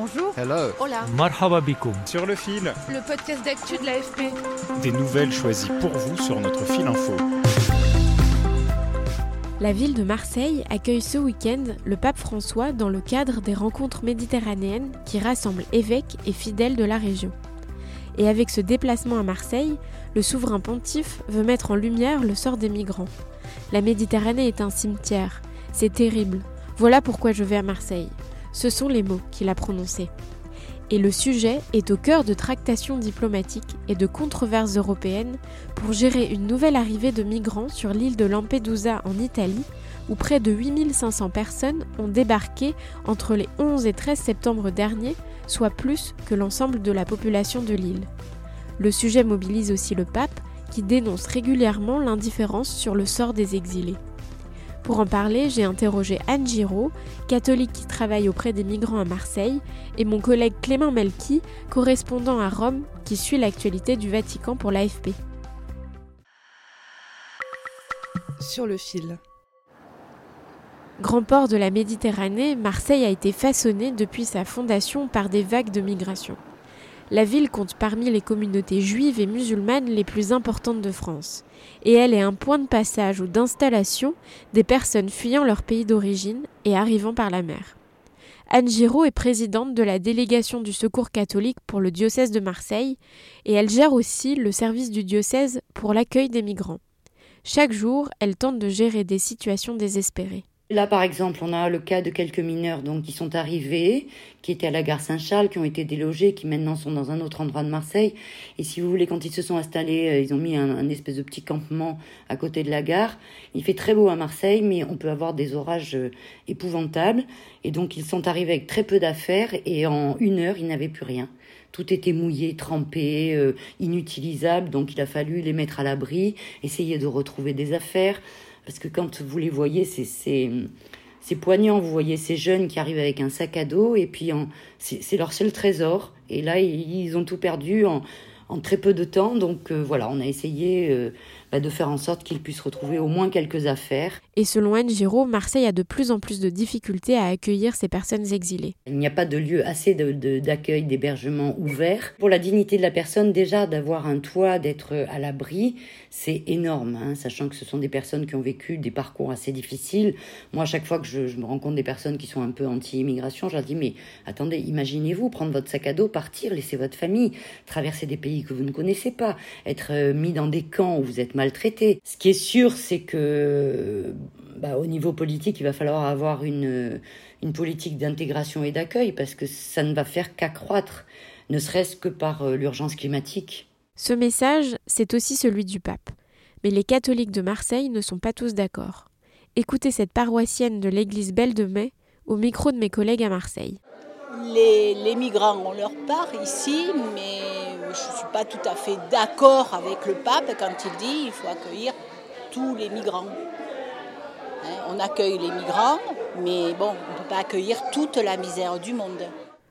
Bonjour. Hello. Hola. Marhaba bikoum. sur le fil, Le podcast d'actu de l'AFP. des nouvelles choisies pour vous sur notre fil info. La ville de Marseille accueille ce week-end le pape François dans le cadre des rencontres méditerranéennes qui rassemblent évêques et fidèles de la région. Et avec ce déplacement à Marseille, le souverain pontife veut mettre en lumière le sort des migrants. La Méditerranée est un cimetière. C'est terrible. Voilà pourquoi je vais à Marseille. Ce sont les mots qu'il a prononcés. Et le sujet est au cœur de tractations diplomatiques et de controverses européennes pour gérer une nouvelle arrivée de migrants sur l'île de Lampedusa en Italie, où près de 8500 personnes ont débarqué entre les 11 et 13 septembre dernier, soit plus que l'ensemble de la population de l'île. Le sujet mobilise aussi le pape, qui dénonce régulièrement l'indifférence sur le sort des exilés. Pour en parler, j'ai interrogé Anne Giraud, catholique qui travaille auprès des migrants à Marseille, et mon collègue Clément Melki, correspondant à Rome, qui suit l'actualité du Vatican pour l'AFP. Sur le fil. Grand port de la Méditerranée, Marseille a été façonné depuis sa fondation par des vagues de migration. La ville compte parmi les communautés juives et musulmanes les plus importantes de France, et elle est un point de passage ou d'installation des personnes fuyant leur pays d'origine et arrivant par la mer. Anne Giraud est présidente de la délégation du Secours catholique pour le diocèse de Marseille, et elle gère aussi le service du diocèse pour l'accueil des migrants. Chaque jour, elle tente de gérer des situations désespérées. Là, par exemple, on a le cas de quelques mineurs donc, qui sont arrivés, qui étaient à la gare Saint-Charles, qui ont été délogés, qui maintenant sont dans un autre endroit de Marseille. Et si vous voulez, quand ils se sont installés, euh, ils ont mis un, espèce de petit campement à côté de la gare. Il fait très beau à Marseille, mais on peut avoir des orages euh, épouvantables. Et donc, ils sont arrivés avec très peu d'affaires et en une heure, ils n'avaient plus rien. Tout était mouillé, trempé, euh, inutilisable. Donc, il a fallu les mettre à l'abri, essayer de retrouver des affaires. Parce que quand vous les voyez, c'est poignant. Vous voyez ces jeunes qui arrivent avec un sac à dos et puis c'est leur seul trésor. Et là, ils ont tout perdu en, en très peu de temps. Donc euh, voilà, on a essayé euh, bah, de faire en sorte qu'ils puissent retrouver au moins quelques affaires. Et selon Anne Giraud, Marseille a de plus en plus de difficultés à accueillir ces personnes exilées. Il n'y a pas de lieu assez d'accueil, d'hébergement ouvert. Pour la dignité de la personne, déjà d'avoir un toit, d'être à l'abri, c'est énorme, hein, sachant que ce sont des personnes qui ont vécu des parcours assez difficiles. Moi, à chaque fois que je, je me rends compte des personnes qui sont un peu anti-immigration, je leur dis, mais attendez, imaginez-vous prendre votre sac à dos, partir, laisser votre famille, traverser des pays que vous ne connaissez pas, être euh, mis dans des camps où vous êtes maltraité. Ce qui est sûr, c'est que bah, au niveau politique, il va falloir avoir une, une politique d'intégration et d'accueil parce que ça ne va faire qu'accroître, ne serait-ce que par euh, l'urgence climatique. Ce message, c'est aussi celui du pape. Mais les catholiques de Marseille ne sont pas tous d'accord. Écoutez cette paroissienne de l'église Belle de Mai au micro de mes collègues à Marseille. Les, les migrants ont leur part ici, mais je ne suis pas tout à fait d'accord avec le pape quand il dit qu'il faut accueillir tous les migrants. Hein, on accueille les migrants, mais bon, on ne peut pas accueillir toute la misère du monde.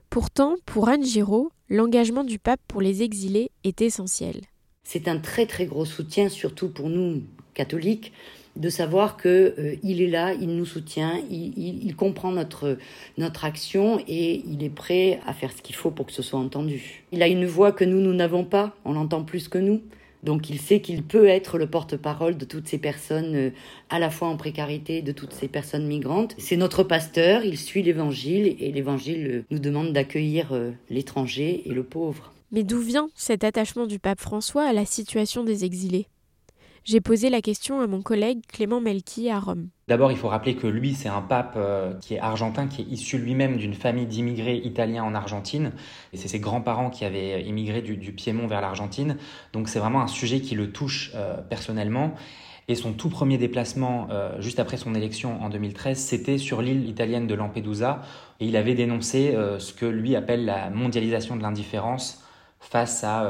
Pourtant, pour Anne Giraud, l'engagement du pape pour les exilés est essentiel. C'est un très très gros soutien, surtout pour nous catholiques, de savoir que euh, il est là, il nous soutient, il, comprend notre notre action et il est prêt à faire ce qu'il faut pour que ce soit entendu. Il a une voix que nous nous n'avons pas, on l'entend plus que nous. Donc il sait qu'il peut être le porte-parole de toutes ces personnes euh, à la fois en précarité, de toutes ces personnes migrantes. C'est notre pasteur, il suit l'évangile et l'évangile euh, nous demande d'accueillir l'étranger et le pauvre. Mais d'où vient cet attachement du pape François à la situation des exilés? J'ai posé la question à mon collègue Clément Melki à Rome. D'abord, il faut rappeler que lui, c'est un pape euh, qui est argentin, qui est issu lui-même d'une famille d'immigrés italiens en Argentine. Et c'est ses grands-parents qui avaient immigré du, Piémont vers l'Argentine. Donc c'est vraiment un sujet qui le touche euh, personnellement. Et son tout premier déplacement, euh, juste après son élection en 2013, c'était sur l'île italienne de Lampedusa. Et il avait dénoncé euh, ce que lui appelle la mondialisation de l'indifférence face à,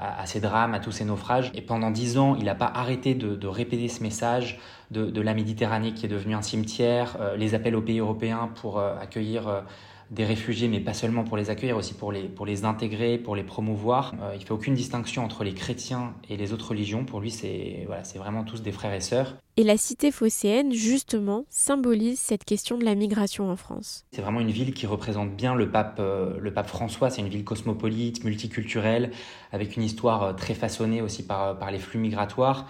à, ces drames, à tous ces naufrages. Et pendant dix ans, il n'a pas arrêté de, répéter ce message de, de, la Méditerranée qui est devenue un cimetière, les appels aux pays européens pour accueillir des réfugiés, mais pas seulement pour les accueillir, aussi pour les, pour les intégrer, pour les promouvoir. Euh, il ne fait aucune distinction entre les chrétiens et les autres religions. Pour lui, c'est voilà, vraiment tous des frères et sœurs. Et la cité phocéenne, justement, symbolise cette question de la migration en France. C'est vraiment une ville qui représente bien le pape, euh, le pape François. C'est une ville cosmopolite, multiculturelle, avec une histoire euh, très façonnée aussi par, par les flux migratoires.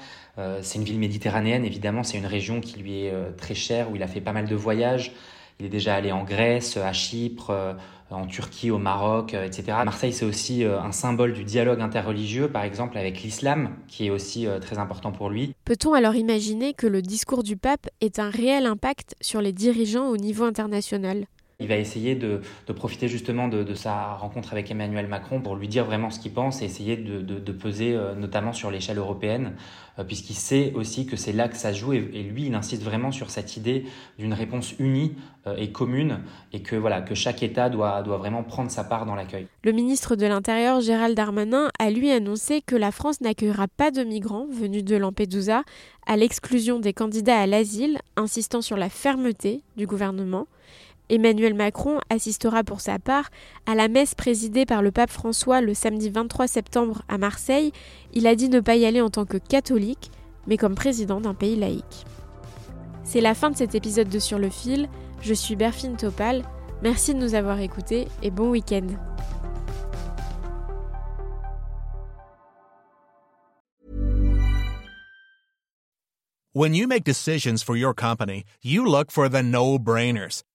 c'est une ville méditerranéenne, évidemment. C'est une région qui lui est très chère, où il a fait pas mal de voyages. Il est déjà allé en Grèce, à Chypre, euh, en Turquie, au Maroc, euh, etc. Marseille, c'est aussi euh, un symbole du dialogue interreligieux, par exemple avec l'islam, qui est aussi très important pour lui. Peut-on alors imaginer que le discours du pape ait un réel impact sur les dirigeants au niveau international? Il va essayer de, profiter justement de, sa rencontre avec Emmanuel Macron pour lui dire vraiment ce qu'il pense et essayer de, peser euh, notamment sur l'échelle européenne, euh, puisqu'il sait aussi que c'est là que ça joue et, lui, il insiste vraiment sur cette idée d'une réponse unie euh, et commune et que, voilà, que chaque État doit, doit vraiment prendre sa part dans l'accueil. Le ministre de l'Intérieur, Gérald Darmanin, a lui annoncé que la France n'accueillera pas de migrants venus de Lampedusa, à l'exclusion des candidats à l'asile, insistant sur la fermeté du gouvernement. Emmanuel Macron assistera pour sa part à la messe présidée par le pape François le samedi 23 septembre à Marseille. Il a dit ne pas y aller en tant que catholique, mais comme président d'un pays laïque. C'est la fin de cet épisode de Sur le fil. Je suis Berfine Topal. Merci de nous avoir écoutés et bon week-end. When you make decisions for your company, you look for the no-brainers.